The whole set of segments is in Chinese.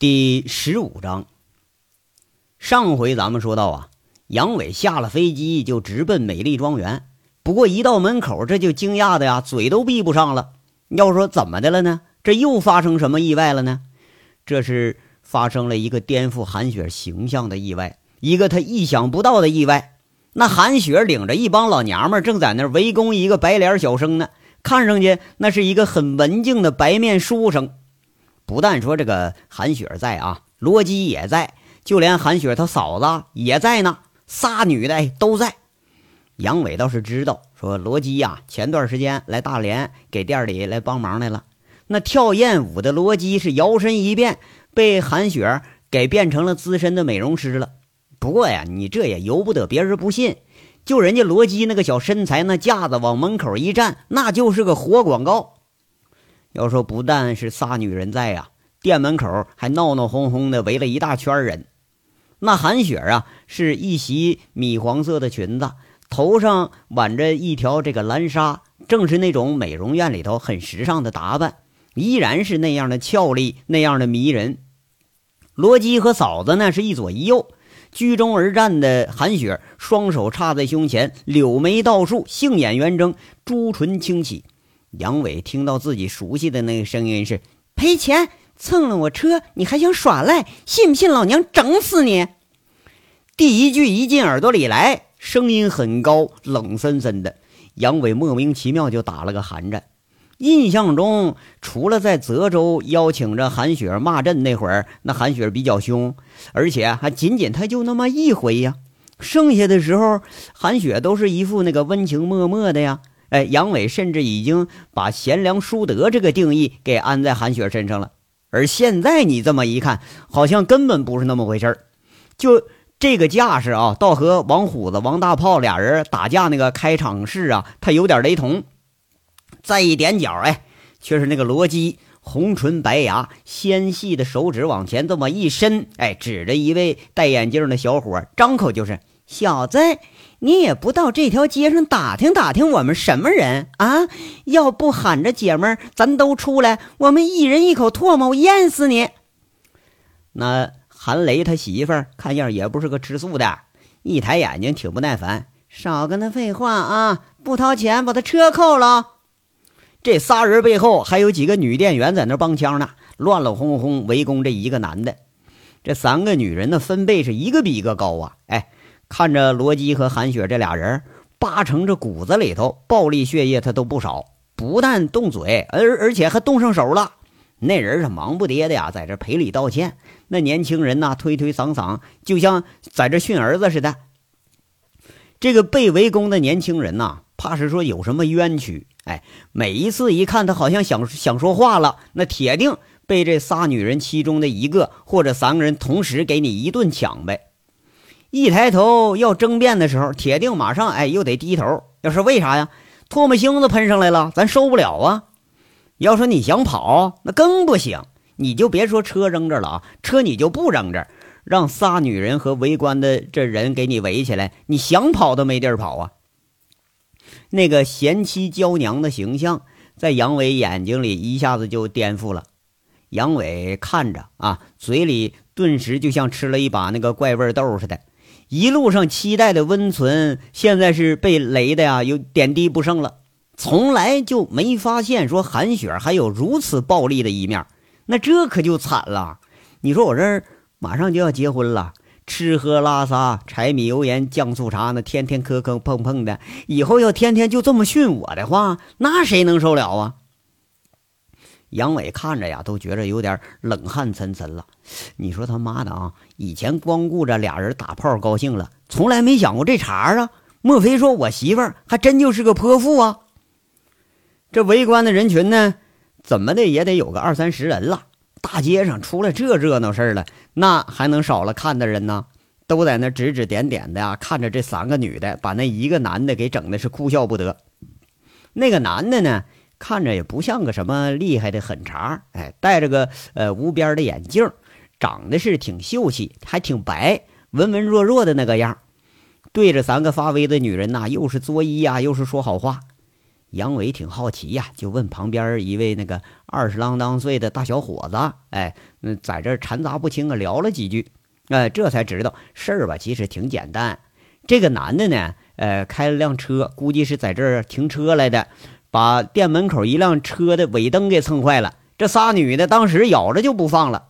第十五章，上回咱们说到啊，杨伟下了飞机就直奔美丽庄园。不过一到门口，这就惊讶的呀，嘴都闭不上了。要说怎么的了呢？这又发生什么意外了呢？这是发生了一个颠覆韩雪形象的意外，一个他意想不到的意外。那韩雪领着一帮老娘们正在那围攻一个白脸小生呢，看上去那是一个很文静的白面书生。不但说这个韩雪在啊，罗辑也在，就连韩雪她嫂子也在呢，仨女的都在。杨伟倒是知道，说罗辑呀，前段时间来大连给店里来帮忙来了。那跳艳舞的罗辑是摇身一变，被韩雪给变成了资深的美容师了。不过呀，你这也由不得别人不信，就人家罗辑那个小身材，那架子往门口一站，那就是个活广告。要说不但是仨女人在呀，店门口还闹闹哄哄的围了一大圈人。那韩雪啊，是一袭米黄色的裙子，头上挽着一条这个蓝纱，正是那种美容院里头很时尚的打扮，依然是那样的俏丽，那样的迷人。罗辑和嫂子呢是一左一右，居中而站的韩雪，双手插在胸前，柳眉倒竖，杏眼圆睁，朱唇轻启。杨伟听到自己熟悉的那个声音是：“赔钱，蹭了我车，你还想耍赖？信不信老娘整死你？”第一句一进耳朵里来，声音很高，冷森森的。杨伟莫名其妙就打了个寒战。印象中，除了在泽州邀请着韩雪骂阵那会儿，那韩雪比较凶，而且还仅仅他就那么一回呀。剩下的时候，韩雪都是一副那个温情脉脉的呀。哎，杨伟甚至已经把贤良淑德这个定义给安在韩雪身上了。而现在你这么一看，好像根本不是那么回事儿。就这个架势啊，倒和王虎子、王大炮俩人打架那个开场式啊，他有点雷同。再一点脚，哎，却是那个罗辑，红唇白牙，纤细的手指往前这么一伸，哎，指着一位戴眼镜的小伙，张口就是：“小子。”你也不到这条街上打听打听我们什么人啊？要不喊着姐们儿，咱都出来，我们一人一口唾沫我淹死你！那韩雷他媳妇儿看样也不是个吃素的，一抬眼睛挺不耐烦，少跟他废话啊！不掏钱，把他车扣了。这仨人背后还有几个女店员在那帮腔呢，乱乱哄哄围攻这一个男的。这三个女人的分贝是一个比一个高啊！哎。看着罗基和韩雪这俩人，八成这骨子里头暴力血液他都不少，不但动嘴，而而且还动上手了。那人是忙不迭的呀，在这赔礼道歉。那年轻人呐，推推搡搡，就像在这训儿子似的。这个被围攻的年轻人呐，怕是说有什么冤屈。哎，每一次一看他好像想想说话了，那铁定被这仨女人其中的一个或者三个人同时给你一顿抢呗。一抬头要争辩的时候，铁定马上哎又得低头。要是为啥呀？唾沫星子喷上来了，咱受不了啊！要说你想跑，那更不行。你就别说车扔这了啊，车你就不扔这，让仨女人和围观的这人给你围起来，你想跑都没地儿跑啊！那个贤妻娇娘的形象，在杨伟眼睛里一下子就颠覆了。杨伟看着啊，嘴里顿时就像吃了一把那个怪味豆似的。一路上期待的温存，现在是被雷的呀，有点滴不剩了。从来就没发现说韩雪还有如此暴力的一面，那这可就惨了。你说我这儿马上就要结婚了，吃喝拉撒、柴米油盐酱醋茶，那天天磕磕碰碰的，以后要天天就这么训我的话，那谁能受了啊？杨伟看着呀，都觉着有点冷汗涔涔了。你说他妈的啊！以前光顾着俩人打炮高兴了，从来没想过这茬啊！莫非说我媳妇儿还真就是个泼妇啊？这围观的人群呢，怎么的也得有个二三十人了。大街上出了这热闹事儿了，那还能少了看的人呢？都在那指指点点的呀，看着这三个女的把那一个男的给整的是哭笑不得。那个男的呢？看着也不像个什么厉害的狠茬儿，哎，戴着个呃无边的眼镜，长得是挺秀气，还挺白，文文弱弱的那个样对着三个发威的女人呐，又是作揖呀，又是说好话。杨伟挺好奇呀，就问旁边一位那个二十郎当岁的大小伙子，哎，那在这掺杂不清啊，聊了几句，哎，这才知道事儿吧，其实挺简单。这个男的呢，呃，开了辆车，估计是在这儿停车来的，把店门口一辆车的尾灯给蹭坏了。这仨女的当时咬着就不放了。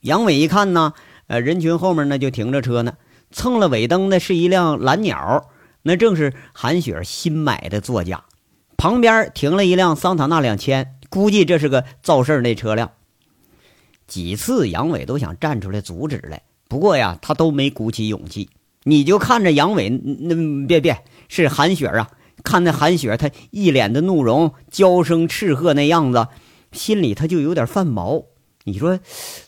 杨伟一看呢，呃，人群后面呢就停着车呢，蹭了尾灯的是一辆蓝鸟。那正是韩雪新买的座驾，旁边停了一辆桑塔纳两千，估计这是个造事那车辆。几次杨伟都想站出来阻止来，不过呀，他都没鼓起勇气。你就看着杨伟，那别别是韩雪啊，看那韩雪，她一脸的怒容，娇声斥喝那样子，心里他就有点犯毛。你说，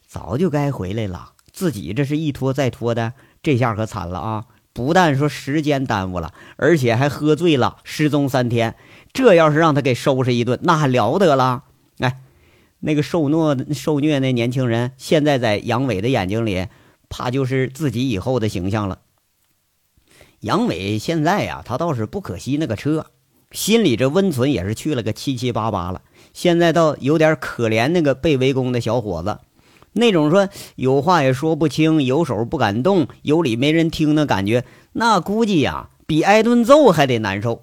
早就该回来了，自己这是一拖再拖的，这下可惨了啊！不但说时间耽误了，而且还喝醉了，失踪三天。这要是让他给收拾一顿，那还了得了？哎，那个受虐受虐那年轻人，现在在杨伟的眼睛里，怕就是自己以后的形象了。杨伟现在呀，他倒是不可惜那个车，心里这温存也是去了个七七八八了。现在倒有点可怜那个被围攻的小伙子。那种说有话也说不清，有手不敢动，有理没人听的感觉，那估计呀比挨顿揍还得难受。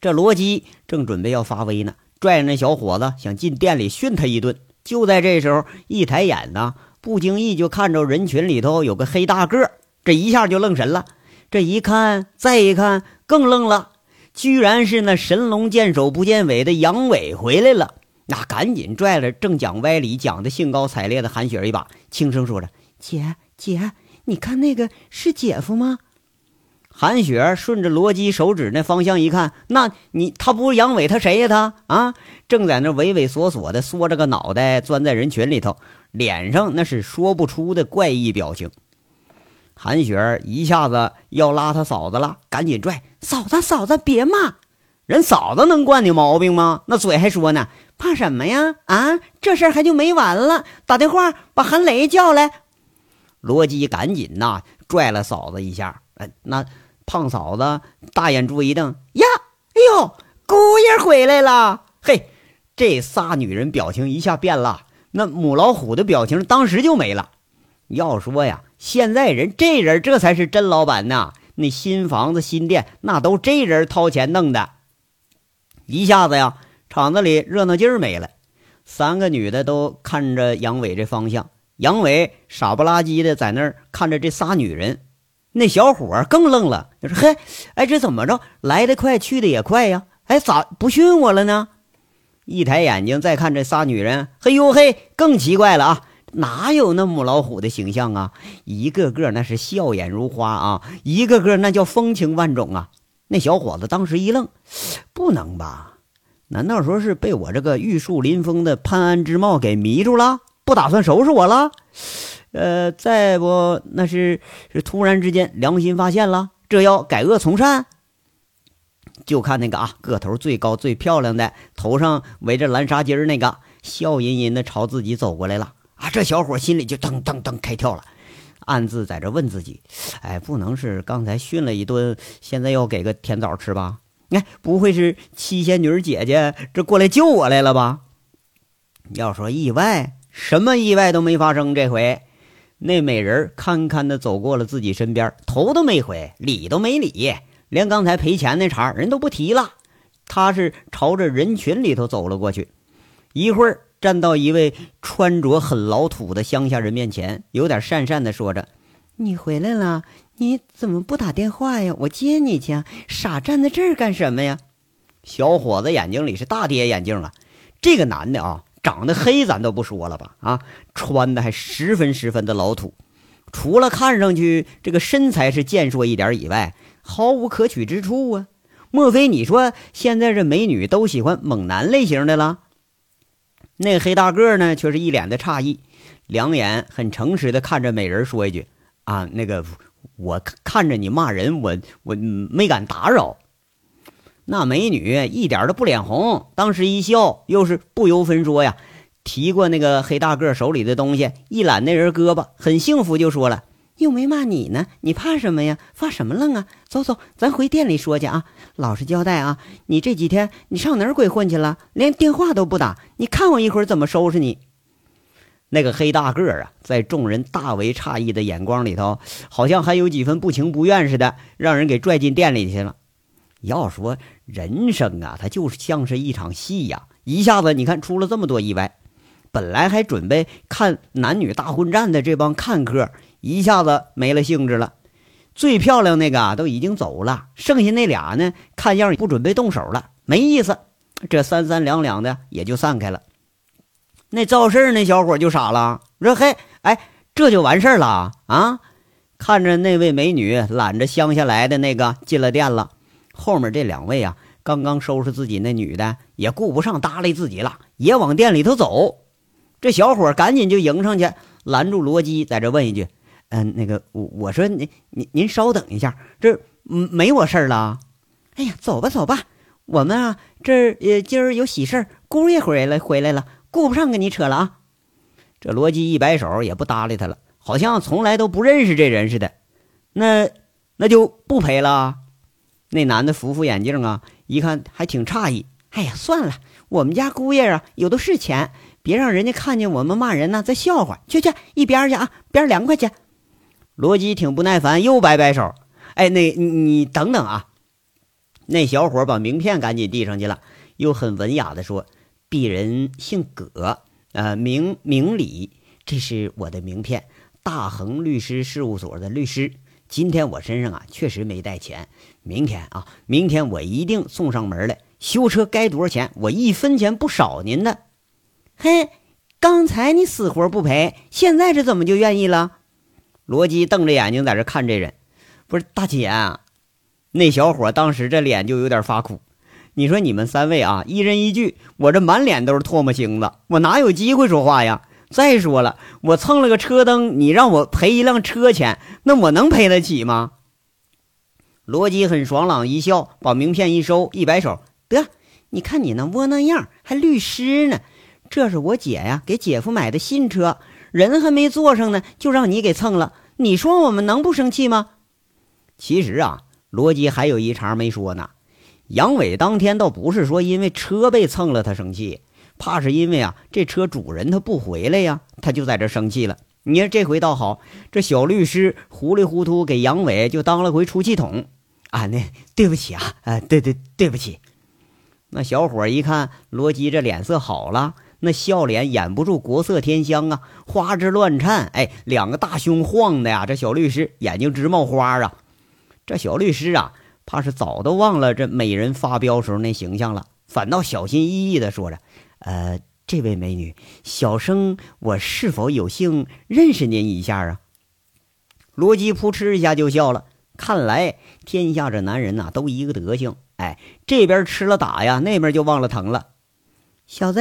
这罗基正准备要发威呢，拽着那小伙子想进店里训他一顿。就在这时候，一抬眼呢，不经意就看着人群里头有个黑大个，这一下就愣神了。这一看，再一看，更愣了，居然是那神龙见首不见尾的杨伟回来了。那赶紧拽了正讲歪理、讲的兴高采烈的韩雪一把，轻声说着：“姐姐，你看那个是姐夫吗？”韩雪顺着罗辑手指那方向一看，那你他不是杨伟，他谁呀？他啊，正在那畏畏缩缩的缩着个脑袋，钻在人群里头，脸上那是说不出的怪异表情。韩雪一下子要拉他嫂子了，赶紧拽嫂子，嫂子别骂人，嫂子能惯你毛病吗？那嘴还说呢。怕什么呀？啊，这事儿还就没完了！打电话把韩雷叫来。罗辑赶紧呐拽了嫂子一下。哎，那胖嫂子大眼珠一瞪，呀，哎呦，姑爷回来了！嘿，这仨女人表情一下变了，那母老虎的表情当时就没了。要说呀，现在人这人这才是真老板呐！那新房子新店那都这人掏钱弄的，一下子呀。厂子里热闹劲儿没了，三个女的都看着杨伟这方向。杨伟傻不拉几的在那儿看着这仨女人，那小伙更愣了，就说：“嘿，哎，这怎么着？来得快，去的也快呀！哎，咋不训我了呢？”一抬眼睛再看这仨女人，嘿呦嘿，更奇怪了啊！哪有那母老虎的形象啊？一个个那是笑眼如花啊，一个个那叫风情万种啊！那小伙子当时一愣，不能吧？难道说是被我这个玉树临风的潘安之貌给迷住了，不打算收拾我了？呃，再不那是是突然之间良心发现了，这要改恶从善。就看那个啊，个头最高最漂亮的，头上围着蓝纱巾那个，笑吟吟的朝自己走过来了啊！这小伙心里就噔噔噔开跳了，暗自在这问自己：哎，不能是刚才训了一顿，现在要给个甜枣吃吧？哎，不会是七仙女姐姐这过来救我来了吧？要说意外，什么意外都没发生。这回，那美人堪堪的走过了自己身边，头都没回，理都没理，连刚才赔钱那茬人都不提了。他是朝着人群里头走了过去，一会儿站到一位穿着很老土的乡下人面前，有点讪讪的说着：“你回来了。”你怎么不打电话呀？我接你去，傻站在这儿干什么呀？小伙子眼睛里是大跌眼镜了。这个男的啊，长得黑咱都不说了吧，啊，穿的还十分十分的老土，除了看上去这个身材是健硕一点以外，毫无可取之处啊。莫非你说现在这美女都喜欢猛男类型的了？那黑大个呢，却是一脸的诧异，两眼很诚实的看着美人说一句：“啊，那个。”我看着你骂人，我我没敢打扰。那美女一点都不脸红，当时一笑，又是不由分说呀，提过那个黑大个手里的东西，一揽那人胳膊，很幸福，就说了：“又没骂你呢，你怕什么呀？发什么愣啊？走走，咱回店里说去啊！老实交代啊！你这几天你上哪儿鬼混去了？连电话都不打，你看我一会儿怎么收拾你！那个黑大个儿啊，在众人大为诧异的眼光里头，好像还有几分不情不愿似的，让人给拽进店里去了。要说人生啊，它就是像是一场戏呀，一下子你看出了这么多意外。本来还准备看男女大混战的这帮看客。一下子没了兴致了，最漂亮那个都已经走了，剩下那俩呢，看样也不准备动手了，没意思。这三三两两的也就散开了。那赵四那小伙就傻了，说：“嘿，哎，这就完事儿了啊？”看着那位美女揽着乡下来的那个进了店了，后面这两位啊，刚刚收拾自己那女的，也顾不上搭理自己了，也往店里头走。这小伙赶紧就迎上去，拦住罗基，在这问一句。嗯，那个我我说您您您稍等一下，这没我事儿了。哎呀，走吧走吧，我们啊这儿呃今儿有喜事儿，姑爷回来回来了，顾不上跟你扯了啊。这罗辑一摆手，也不搭理他了，好像从来都不认识这人似的。那那就不赔了。那男的扶扶眼镜啊，一看还挺诧异。哎呀，算了，我们家姑爷啊有的是钱，别让人家看见我们骂人呢，再笑话。去去一边去啊，边凉快去。罗辑挺不耐烦，又摆摆手：“哎，那你等等啊！”那小伙把名片赶紧递上去了，又很文雅的说：“鄙人姓葛，呃，名明礼，这是我的名片，大恒律师事务所的律师。今天我身上啊确实没带钱，明天啊，明天我一定送上门来。修车该多少钱，我一分钱不少您的。嘿，刚才你死活不赔，现在这怎么就愿意了？”罗辑瞪着眼睛在这看这人，不是大姐，那小伙当时这脸就有点发苦。你说你们三位啊，一人一句，我这满脸都是唾沫星子，我哪有机会说话呀？再说了，我蹭了个车灯，你让我赔一辆车钱，那我能赔得起吗？罗辑很爽朗一笑，把名片一收，一摆手，得，你看你那窝囊样，还律师呢？这是我姐呀，给姐夫买的新车。人还没坐上呢，就让你给蹭了。你说我们能不生气吗？其实啊，罗辑还有一茬没说呢。杨伟当天倒不是说因为车被蹭了他生气，怕是因为啊这车主人他不回来呀，他就在这生气了。你看这回倒好，这小律师糊里糊涂给杨伟就当了回出气筒啊。那对不起啊，啊对对对不起。那小伙一看罗辑这脸色好了。那笑脸掩不住国色天香啊，花枝乱颤，哎，两个大胸晃的呀，这小律师眼睛直冒花啊。这小律师啊，怕是早都忘了这美人发飙时候那形象了，反倒小心翼翼的说着：“呃，这位美女，小生我是否有幸认识您一下啊？”罗辑扑哧一下就笑了，看来天下这男人呐都一个德行，哎，这边吃了打呀，那边就忘了疼了，小子。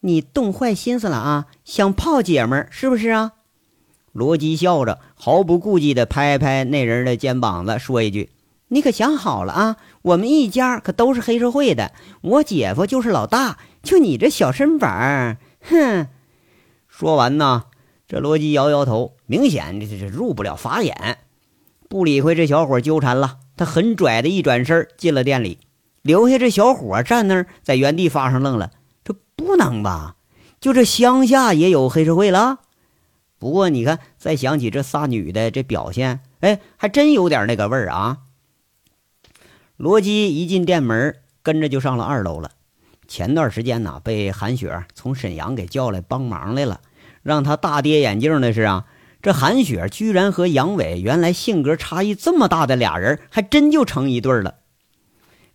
你动坏心思了啊？想泡姐们儿是不是啊？罗辑笑着，毫不顾忌地拍拍那人的肩膀子，说一句：“你可想好了啊？我们一家可都是黑社会的，我姐夫就是老大，就你这小身板，哼！”说完呢，这罗辑摇摇头，明显这这入不了法眼，不理会这小伙纠缠了。他很拽的一转身进了店里，留下这小伙站那儿，在原地发上愣了。不能吧？就这乡下也有黑社会了？不过你看，再想起这仨女的这表现，哎，还真有点那个味儿啊。罗基一进店门，跟着就上了二楼了。前段时间呢，被韩雪从沈阳给叫来帮忙来了。让他大跌眼镜的是啊，这韩雪居然和杨伟原来性格差异这么大的俩人，还真就成一对了。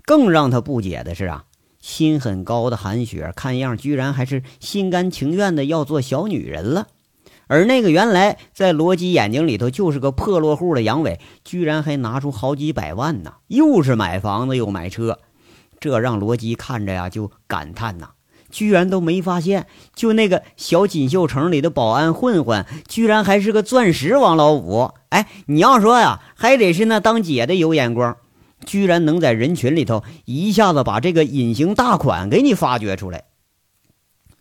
更让他不解的是啊。心很高的韩雪，看样居然还是心甘情愿的要做小女人了。而那个原来在罗辑眼睛里头就是个破落户的杨伟，居然还拿出好几百万呢，又是买房子又买车，这让罗辑看着呀就感叹呐，居然都没发现，就那个小锦绣城里的保安混混，居然还是个钻石王老五。哎，你要说呀，还得是那当姐的有眼光。居然能在人群里头一下子把这个隐形大款给你发掘出来。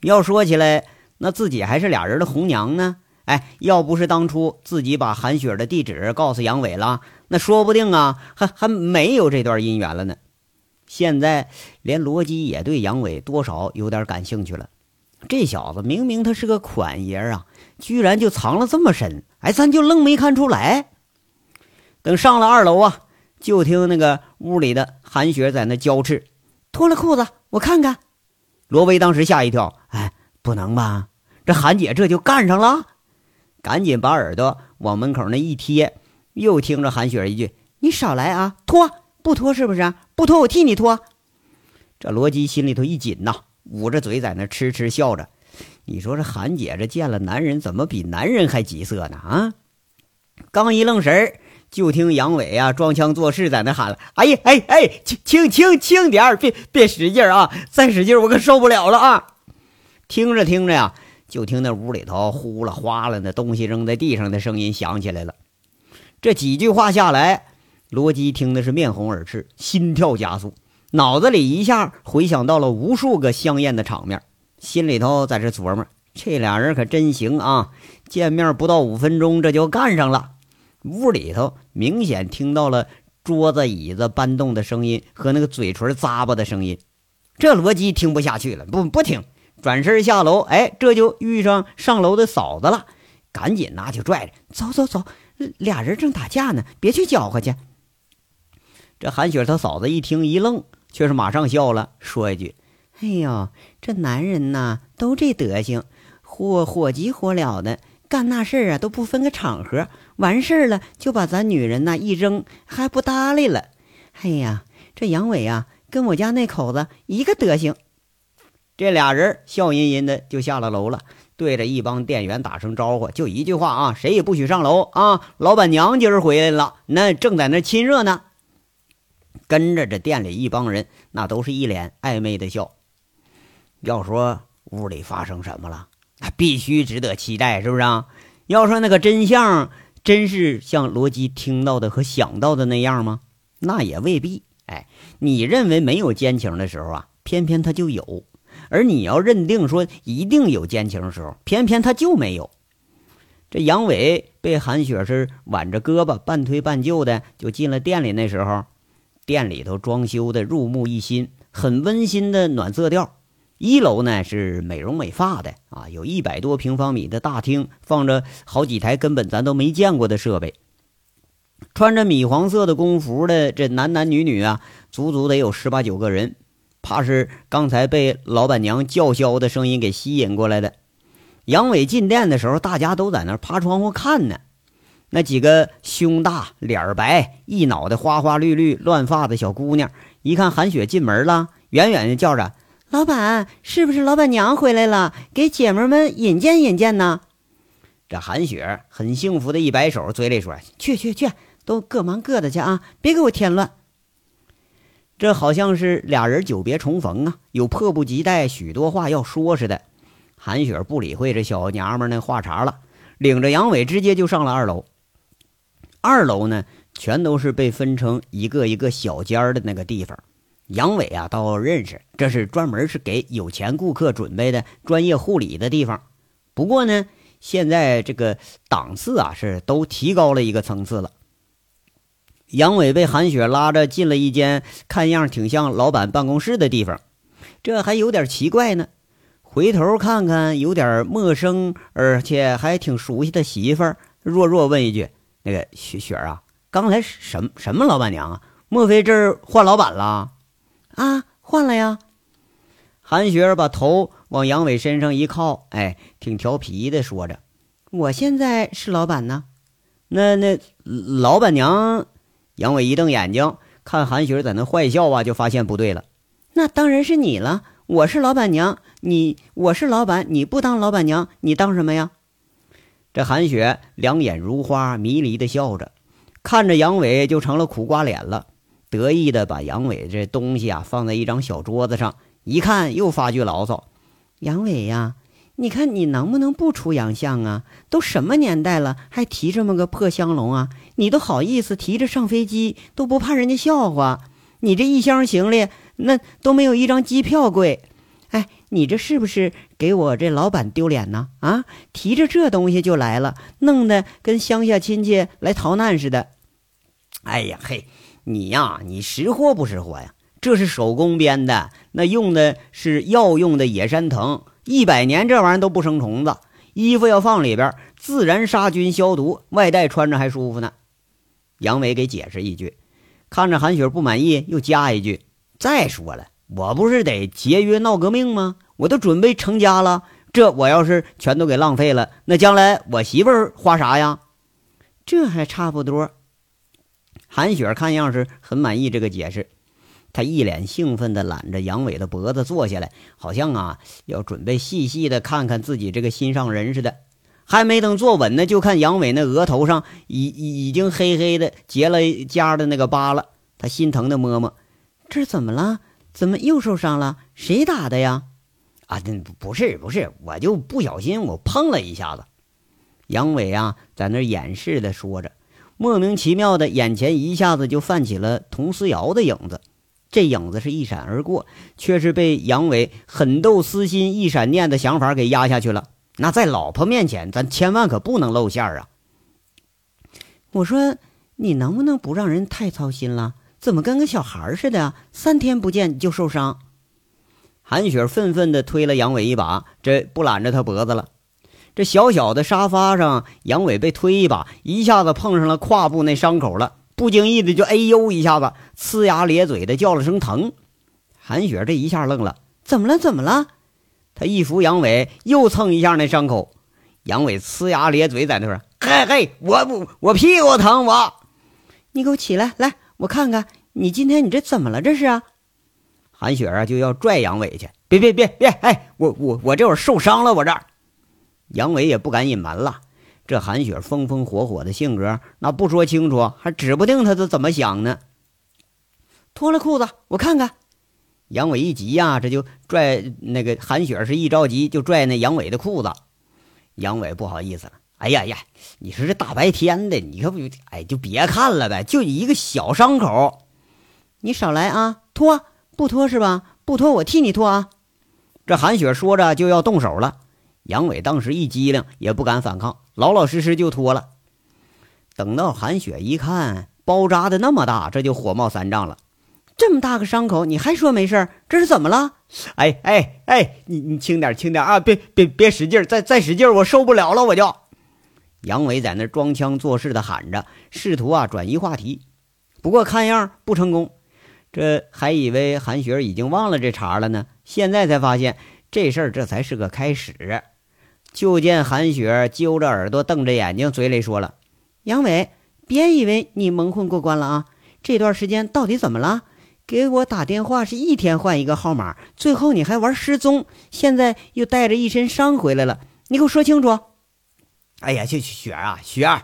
要说起来，那自己还是俩人的红娘呢。哎，要不是当初自己把韩雪的地址告诉杨伟了，那说不定啊，还还没有这段姻缘了呢。现在连罗辑也对杨伟多少有点感兴趣了。这小子明明他是个款爷啊，居然就藏了这么深，哎，咱就愣没看出来。等上了二楼啊，就听那个屋里的韩雪在那娇斥：“脱了裤子，我看看。”罗威当时吓一跳，哎，不能吧？这韩姐这就干上了，赶紧把耳朵往门口那一贴，又听着韩雪一句：“你少来啊，脱！”不脱是不是？不脱我替你脱。这罗基心里头一紧呐，捂着嘴在那痴痴笑着。你说这韩姐这见了男人怎么比男人还急色呢？啊！刚一愣神儿，就听杨伟啊装腔作势在那喊了：“哎呀，哎哎，轻轻轻轻点，别别使劲啊！再使劲我可受不了了啊！”听着听着呀，就听那屋里头呼啦哗啦的东西扔在地上的声音响起来了。这几句话下来。罗基听的是面红耳赤，心跳加速，脑子里一下回想到了无数个香艳的场面，心里头在这琢磨：这俩人可真行啊！见面不到五分钟，这就干上了。屋里头明显听到了桌子椅子搬动的声音和那个嘴唇咂巴的声音，这罗辑听不下去了，不不听，转身下楼。哎，这就遇上上楼的嫂子了，赶紧拿起拽着走走走，俩人正打架呢，别去搅和去。这韩雪她嫂子一听一愣，却是马上笑了，说一句：“哎呦，这男人呐，都这德行，火火急火燎的干那事儿啊，都不分个场合，完事儿了就把咱女人呐一扔，还不搭理了。哎呀，这杨伟啊，跟我家那口子一个德行。”这俩人笑吟吟的就下了楼了，对着一帮店员打声招呼，就一句话啊：“谁也不许上楼啊！老板娘今儿回来了，那正在那亲热呢。”跟着这店里一帮人，那都是一脸暧昧的笑。要说屋里发生什么了，那必须值得期待，是不是啊？要说那个真相，真是像罗辑听到的和想到的那样吗？那也未必。哎，你认为没有奸情的时候啊，偏偏他就有；而你要认定说一定有奸情的时候，偏偏他就没有。这杨伟被韩雪是挽着胳膊，半推半就的就进了店里，那时候。店里头装修的入目一新，很温馨的暖色调。一楼呢是美容美发的啊，有一百多平方米的大厅，放着好几台根本咱都没见过的设备。穿着米黄色的工服的这男男女女啊，足足得有十八九个人，怕是刚才被老板娘叫嚣的声音给吸引过来的。杨伟进店的时候，大家都在那趴窗户看呢。那几个胸大脸白、一脑袋花花绿绿乱发的小姑娘，一看韩雪进门了，远远的叫着：“老板，是不是老板娘回来了？给姐们们引荐引荐呢？”这韩雪很幸福的一摆手，嘴里说：“去去去，都各忙各的去啊，别给我添乱。”这好像是俩人久别重逢啊，有迫不及待许多话要说似的。韩雪不理会这小娘们那话茬了，领着杨伟直接就上了二楼。二楼呢，全都是被分成一个一个小间的那个地方。杨伟啊，倒认识，这是专门是给有钱顾客准备的专业护理的地方。不过呢，现在这个档次啊，是都提高了一个层次了。杨伟被韩雪拉着进了一间看样挺像老板办公室的地方，这还有点奇怪呢。回头看看，有点陌生，而且还挺熟悉的媳妇儿，弱弱问一句。那个雪雪啊，刚才什么什么老板娘啊？莫非这儿换老板了？啊，换了呀！韩雪儿把头往杨伟身上一靠，哎，挺调皮的说着：“我现在是老板呢。”那那老板娘，杨伟一瞪眼睛，看韩雪儿在那坏笑啊，就发现不对了。那当然是你了，我是老板娘，你我是老板，你不当老板娘，你当什么呀？这韩雪两眼如花，迷离的笑着，看着杨伟就成了苦瓜脸了，得意的把杨伟这东西啊放在一张小桌子上，一看又发句牢骚：“杨伟呀，你看你能不能不出洋相啊？都什么年代了，还提这么个破香笼啊？你都好意思提着上飞机，都不怕人家笑话？你这一箱行李那都没有一张机票贵。哎，你这是不是给我这老板丢脸呢？啊，提着这东西就来了，弄得跟乡下亲戚来逃难似的。哎呀嘿，你呀，你识货不识货呀？这是手工编的，那用的是药用的野山藤，一百年这玩意儿都不生虫子。衣服要放里边，自然杀菌消毒，外带穿着还舒服呢。杨伟给解释一句，看着韩雪不满意，又加一句：“再说了。”我不是得节约闹革命吗？我都准备成家了，这我要是全都给浪费了，那将来我媳妇儿花啥呀？这还差不多。韩雪看样是很满意这个解释，她一脸兴奋地揽着杨伟的脖子坐下来，好像啊要准备细细的看看自己这个心上人似的。还没等坐稳呢，就看杨伟那额头上已已经黑黑的结了痂的那个疤了，他心疼的摸摸，这怎么了？怎么又受伤了？谁打的呀？啊，不不是不是，我就不小心我碰了一下子。杨伟啊，在那掩饰的说着，莫名其妙的眼前一下子就泛起了佟思瑶的影子。这影子是一闪而过，却是被杨伟狠斗私心一闪念的想法给压下去了。那在老婆面前，咱千万可不能露馅啊！我说，你能不能不让人太操心了？怎么跟个小孩似的？三天不见就受伤。韩雪愤愤地推了杨伟一把，这不揽着他脖子了。这小小的沙发上，杨伟被推一把，一下子碰上了胯部那伤口了，不经意的就哎呦一下子，呲牙咧嘴的叫了声疼。韩雪这一下愣了，怎么了？怎么了？他一扶杨伟，又蹭一下那伤口。杨伟呲牙咧嘴在那说：“嘿嘿，我不，我屁股疼，我。你给我起来，来。”我看看你今天你这怎么了？这是啊，韩雪啊就要拽杨伟去，别别别别！哎，我我我这会儿受伤了，我这儿。杨伟也不敢隐瞒了，这韩雪风风火火的性格，那不说清楚，还指不定他是怎么想呢。脱了裤子，我看看。杨伟一急呀，这就拽那个韩雪，是一着急就拽那杨伟的裤子。杨伟不好意思了。哎呀呀！你说这大白天的，你可不，哎，就别看了呗，就一个小伤口，你少来啊！脱不脱是吧？不脱我替你脱啊！这韩雪说着就要动手了，杨伟当时一激灵，也不敢反抗，老老实实就脱了。等到韩雪一看包扎的那么大，这就火冒三丈了。这么大个伤口，你还说没事？这是怎么了？哎哎哎，你你轻点轻点啊！别别别使劲，再再使劲，我受不了了，我就。杨伟在那装腔作势的喊着，试图啊转移话题，不过看样不成功。这还以为韩雪已经忘了这茬了呢，现在才发现这事儿这才是个开始。就见韩雪揪着耳朵，瞪着眼睛，嘴里说了：“杨伟，别以为你蒙混过关了啊！这段时间到底怎么了？给我打电话是一天换一个号码，最后你还玩失踪，现在又带着一身伤回来了，你给我说清楚！”哎呀，这雪啊雪儿！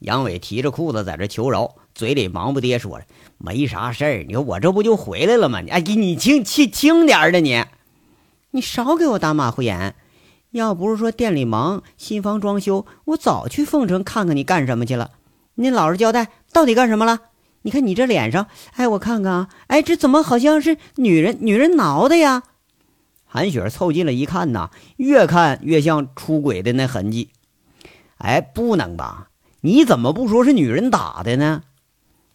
杨伟提着裤子在这求饶，嘴里忙不迭说着：“没啥事儿，你说我这不就回来了吗？你哎，你轻轻轻点的你，你少给我打马虎眼！要不是说店里忙，新房装修，我早去凤城看看你干什么去了。你老实交代，到底干什么了？你看你这脸上，哎，我看看啊，哎，这怎么好像是女人女人挠的呀？”韩雪凑近了一看呐，越看越像出轨的那痕迹。哎，不能吧？你怎么不说是女人打的呢？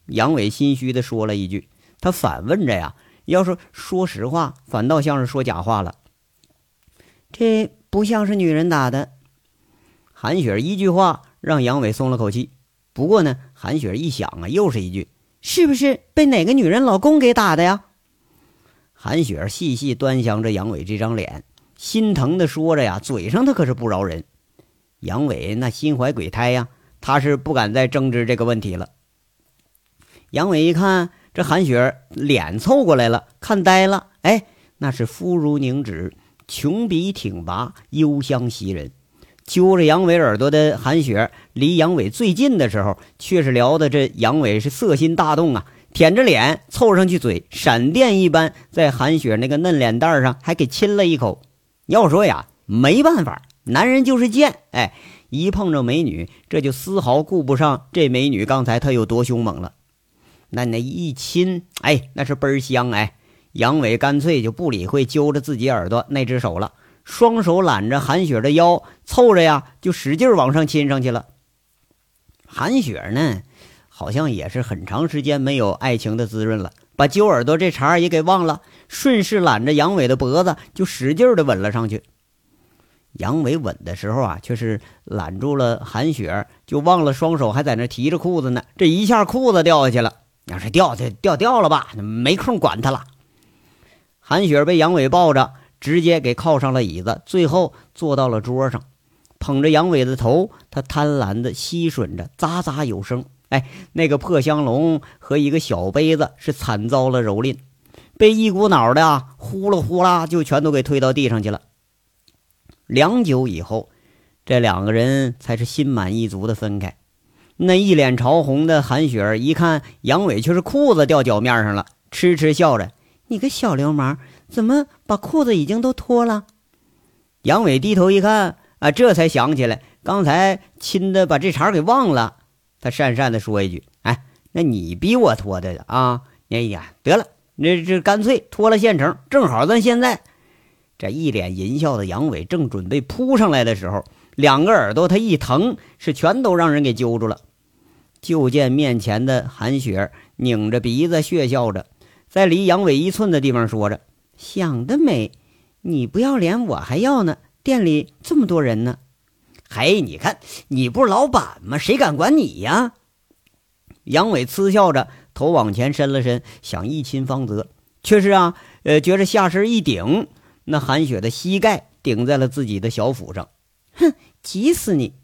杨伟心虚的说了一句。他反问着呀：“要是说实话，反倒像是说假话了。”这不像是女人打的。韩雪一句话让杨伟松了口气。不过呢，韩雪一想啊，又是一句：“是不是被哪个女人老公给打的呀？”韩雪细细端详着杨伟这张脸，心疼的说着呀，嘴上他可是不饶人。杨伟那心怀鬼胎呀，他是不敢再争执这个问题了。杨伟一看这韩雪脸凑过来了，看呆了，哎，那是肤如凝脂，琼鼻挺拔，幽香袭人。揪着杨伟耳朵的韩雪，离杨伟最近的时候，却是聊的这杨伟是色心大动啊，舔着脸凑上去嘴，闪电一般在韩雪那个嫩脸蛋上还给亲了一口。要说呀，没办法。男人就是贱，哎，一碰着美女，这就丝毫顾不上这美女刚才她有多凶猛了。那那一亲，哎，那是倍儿香，哎，杨伟干脆就不理会揪着自己耳朵那只手了，双手揽着韩雪的腰，凑着呀就使劲往上亲上去了。韩雪呢，好像也是很长时间没有爱情的滋润了，把揪耳朵这茬也给忘了，顺势揽着杨伟的脖子就使劲的吻了上去。杨伟吻的时候啊，却是揽住了韩雪，就忘了双手还在那提着裤子呢。这一下裤子掉下去了，要是掉下掉掉了吧，没空管他了。韩雪被杨伟抱着，直接给靠上了椅子，最后坐到了桌上，捧着杨伟的头，他贪婪的吸吮着，咂咂有声。哎，那个破香笼和一个小杯子是惨遭了蹂躏，被一股脑的啊呼啦呼啦就全都给推到地上去了。良久以后，这两个人才是心满意足的分开。那一脸潮红的韩雪一看杨伟却是裤子掉脚面上了，痴痴笑着：“你个小流氓，怎么把裤子已经都脱了？”杨伟低头一看，啊，这才想起来刚才亲的把这茬给忘了。他讪讪的说一句：“哎，那你逼我脱的啊？哎呀，得了，那这干脆脱了现成，正好咱现在。”这一脸淫笑的杨伟正准备扑上来的时候，两个耳朵他一疼，是全都让人给揪住了。就见面前的韩雪拧着鼻子血笑着，在离杨伟一寸的地方说着：“想得美，你不要脸我还要呢，店里这么多人呢。”“嘿，你看你不是老板吗？谁敢管你呀？”杨伟嗤笑着，头往前伸了伸，想一亲芳泽，却是啊，呃，觉着下身一顶。那韩雪的膝盖顶在了自己的小腹上，哼，急死你！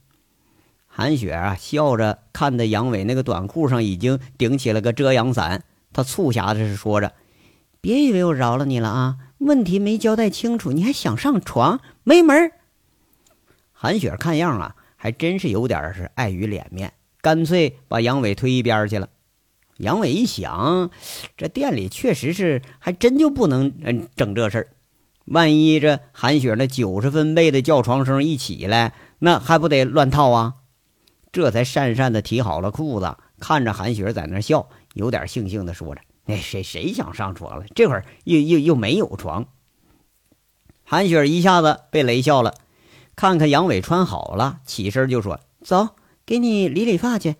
韩雪啊，笑着看着杨伟那个短裤上已经顶起了个遮阳伞，他促狭的是说着：“别以为我饶了你了啊！问题没交代清楚，你还想上床？没门！”韩雪看样啊，还真是有点是碍于脸面，干脆把杨伟推一边去了。杨伟一想，这店里确实是还真就不能嗯整这事儿。万一这韩雪那九十分贝的叫床声一起来，那还不得乱套啊？这才讪讪的提好了裤子，看着韩雪在那笑，有点悻悻的说着：“哎，谁谁想上床了？这会儿又又又没有床。”韩雪一下子被雷笑了，看看杨伟穿好了，起身就说：“走，给你理理发去，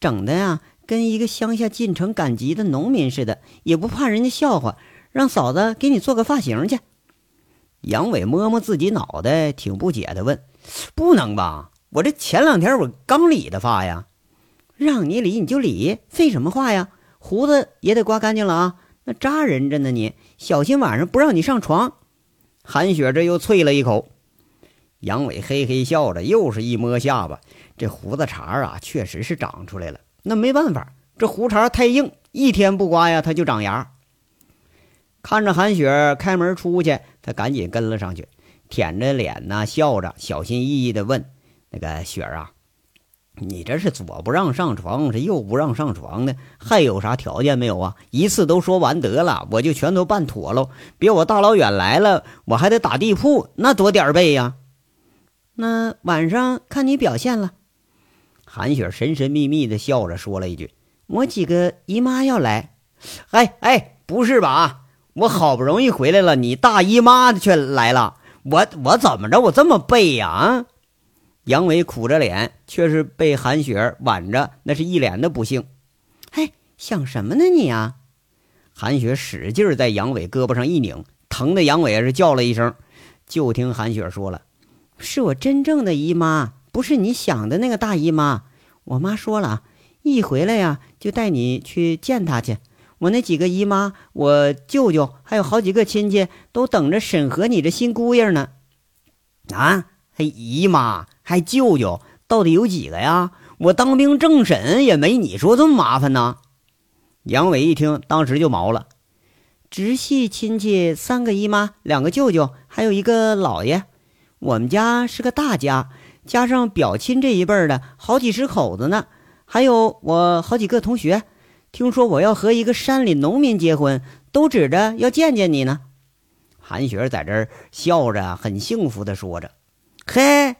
整的呀，跟一个乡下进城赶集的农民似的，也不怕人家笑话。让嫂子给你做个发型去。”杨伟摸摸自己脑袋，挺不解的问：“不能吧？我这前两天我刚理的发呀，让你理你就理，废什么话呀？胡子也得刮干净了啊！那扎人着呢，你小心晚上不让你上床。”韩雪这又啐了一口。杨伟嘿嘿笑着，又是一摸下巴，这胡子茬啊，确实是长出来了。那没办法，这胡茬太硬，一天不刮呀，它就长芽。看着韩雪开门出去，他赶紧跟了上去，舔着脸呐，笑着，小心翼翼地问：“那个雪儿啊，你这是左不让上床，这右不让上床的，还有啥条件没有啊？一次都说完得了，我就全都办妥喽。别我大老远来了，我还得打地铺，那多点背呀。那晚上看你表现了。”韩雪神神秘秘地笑着说了一句：“我几个姨妈要来。”哎哎，不是吧？我好不容易回来了，你大姨妈却来了，我我怎么着？我这么背呀？啊！杨伟苦着脸，却是被韩雪挽着，那是一脸的不幸。哎，想什么呢你啊？韩雪使劲在杨伟胳膊上一拧，疼的杨伟是叫了一声。就听韩雪说了：“是我真正的姨妈，不是你想的那个大姨妈。我妈说了，一回来呀，就带你去见她去。”我那几个姨妈、我舅舅，还有好几个亲戚，都等着审核你这新姑爷呢。啊，还姨妈，还舅舅，到底有几个呀？我当兵政审也没你说这么麻烦呢。杨伟一听，当时就毛了。直系亲戚三个姨妈，两个舅舅，还有一个姥爷。我们家是个大家，加上表亲这一辈的，好几十口子呢。还有我好几个同学。听说我要和一个山里农民结婚，都指着要见见你呢。韩雪在这儿笑着，很幸福的说着：“嘿。”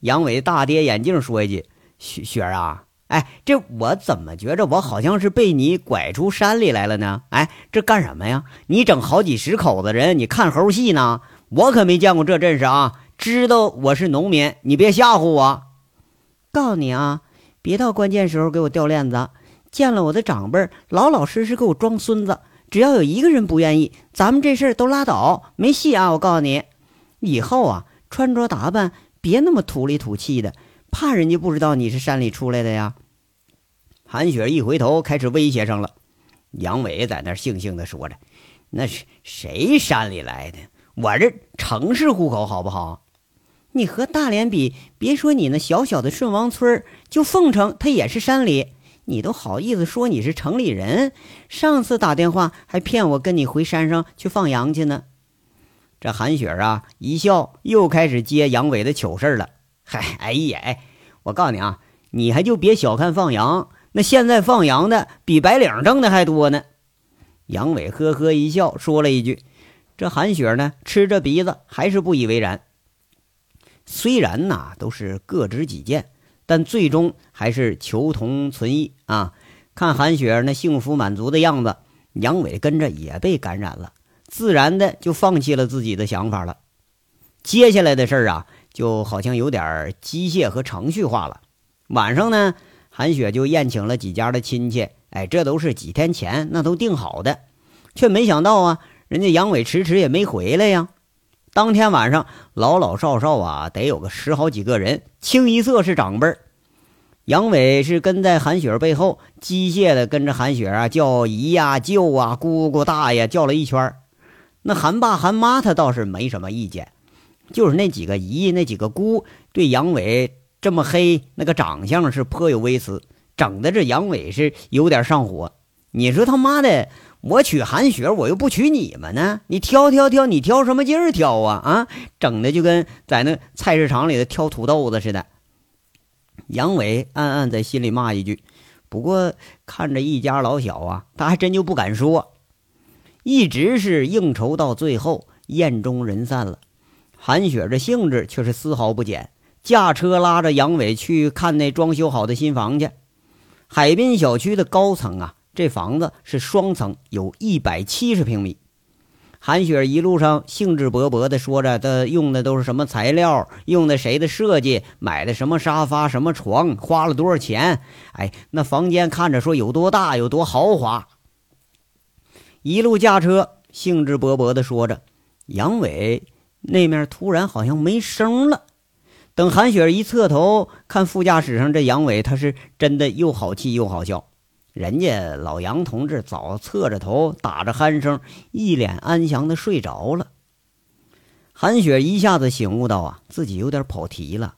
杨伟大跌眼镜说一句：“雪雪儿啊，哎，这我怎么觉着我好像是被你拐出山里来了呢？哎，这干什么呀？你整好几十口子人，你看猴戏呢？我可没见过这阵势啊！知道我是农民，你别吓唬我。告诉你啊，别到关键时候给我掉链子。见了我的长辈，老老实实给我装孙子。只要有一个人不愿意，咱们这事儿都拉倒，没戏啊！我告诉你，以后啊，穿着打扮别那么土里土气的，怕人家不知道你是山里出来的呀。韩雪一回头，开始威胁上了。杨伟在那悻悻地说着：“那是谁山里来的？我这城市户口，好不好？你和大连比，别说你那小小的顺王村，就凤城，它也是山里。你都好意思说你是城里人？上次打电话还骗我跟你回山上去放羊去呢。”这韩雪啊，一笑，又开始接杨伟的糗事了。嗨，哎呀，哎，我告诉你啊，你还就别小看放羊。那现在放羊的比白领挣的还多呢。杨伟呵呵一笑，说了一句：“这韩雪呢，吃着鼻子还是不以为然。虽然呐都是各执己见，但最终还是求同存异啊。看韩雪那幸福满足的样子，杨伟跟着也被感染了，自然的就放弃了自己的想法了。接下来的事儿啊，就好像有点机械和程序化了。晚上呢。”韩雪就宴请了几家的亲戚，哎，这都是几天前那都定好的，却没想到啊，人家杨伟迟迟也没回来呀。当天晚上，老老少少啊，得有个十好几个人，清一色是长辈儿。杨伟是跟在韩雪背后，机械的跟着韩雪啊叫姨呀、舅啊、姑姑、大爷叫了一圈儿那韩爸、韩妈他倒是没什么意见，就是那几个姨、那几个姑对杨伟。这么黑，那个长相是颇有微词，整的这杨伟是有点上火。你说他妈的，我娶韩雪，我又不娶你们呢？你挑挑挑，你挑什么劲儿挑啊？啊，整的就跟在那菜市场里的挑土豆子似的。杨伟暗暗在心里骂一句，不过看着一家老小啊，他还真就不敢说。一直是应酬到最后，宴中人散了，韩雪这兴致却是丝毫不减。驾车拉着杨伟去看那装修好的新房去。海滨小区的高层啊，这房子是双层，有一百七十平米。韩雪一路上兴致勃勃地说着，他用的都是什么材料，用的谁的设计，买的什么沙发、什么床，花了多少钱。哎，那房间看着说有多大，有多豪华。一路驾车，兴致勃勃地说着，杨伟那面突然好像没声了。等韩雪一侧头看副驾驶上这杨伟，他是真的又好气又好笑。人家老杨同志早侧着头打着鼾声，一脸安详的睡着了。韩雪一下子醒悟到啊，自己有点跑题了。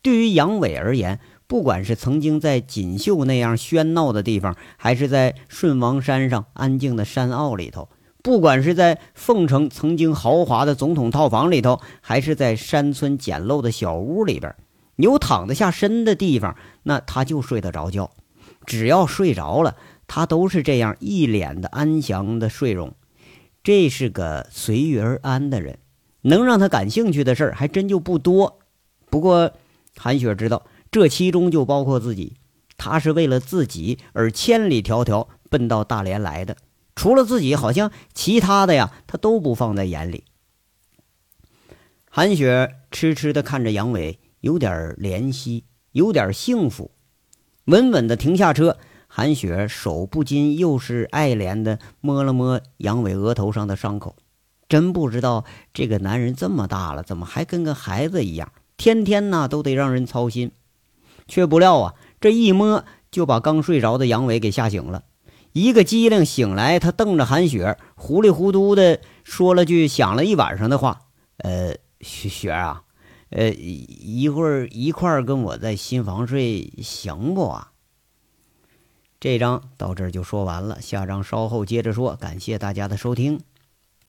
对于杨伟而言，不管是曾经在锦绣那样喧闹的地方，还是在顺王山上安静的山坳里头。不管是在凤城曾经豪华的总统套房里头，还是在山村简陋的小屋里边，有躺得下身的地方，那他就睡得着觉。只要睡着了，他都是这样一脸的安详的睡容。这是个随遇而安的人，能让他感兴趣的事儿还真就不多。不过，韩雪知道这其中就包括自己，他是为了自己而千里迢迢奔到大连来的。除了自己，好像其他的呀，他都不放在眼里。韩雪痴痴的看着杨伟，有点怜惜，有点幸福。稳稳的停下车，韩雪手不禁又是爱怜的摸了摸杨伟额头上的伤口。真不知道这个男人这么大了，怎么还跟个孩子一样，天天呢都得让人操心。却不料啊，这一摸就把刚睡着的杨伟给吓醒了。一个机灵醒来，他瞪着韩雪，糊里糊涂的说了句想了一晚上的话：“呃，雪雪啊，呃，一会儿一块儿跟我在新房睡，行不啊？”这章到这儿就说完了，下章稍后接着说。感谢大家的收听。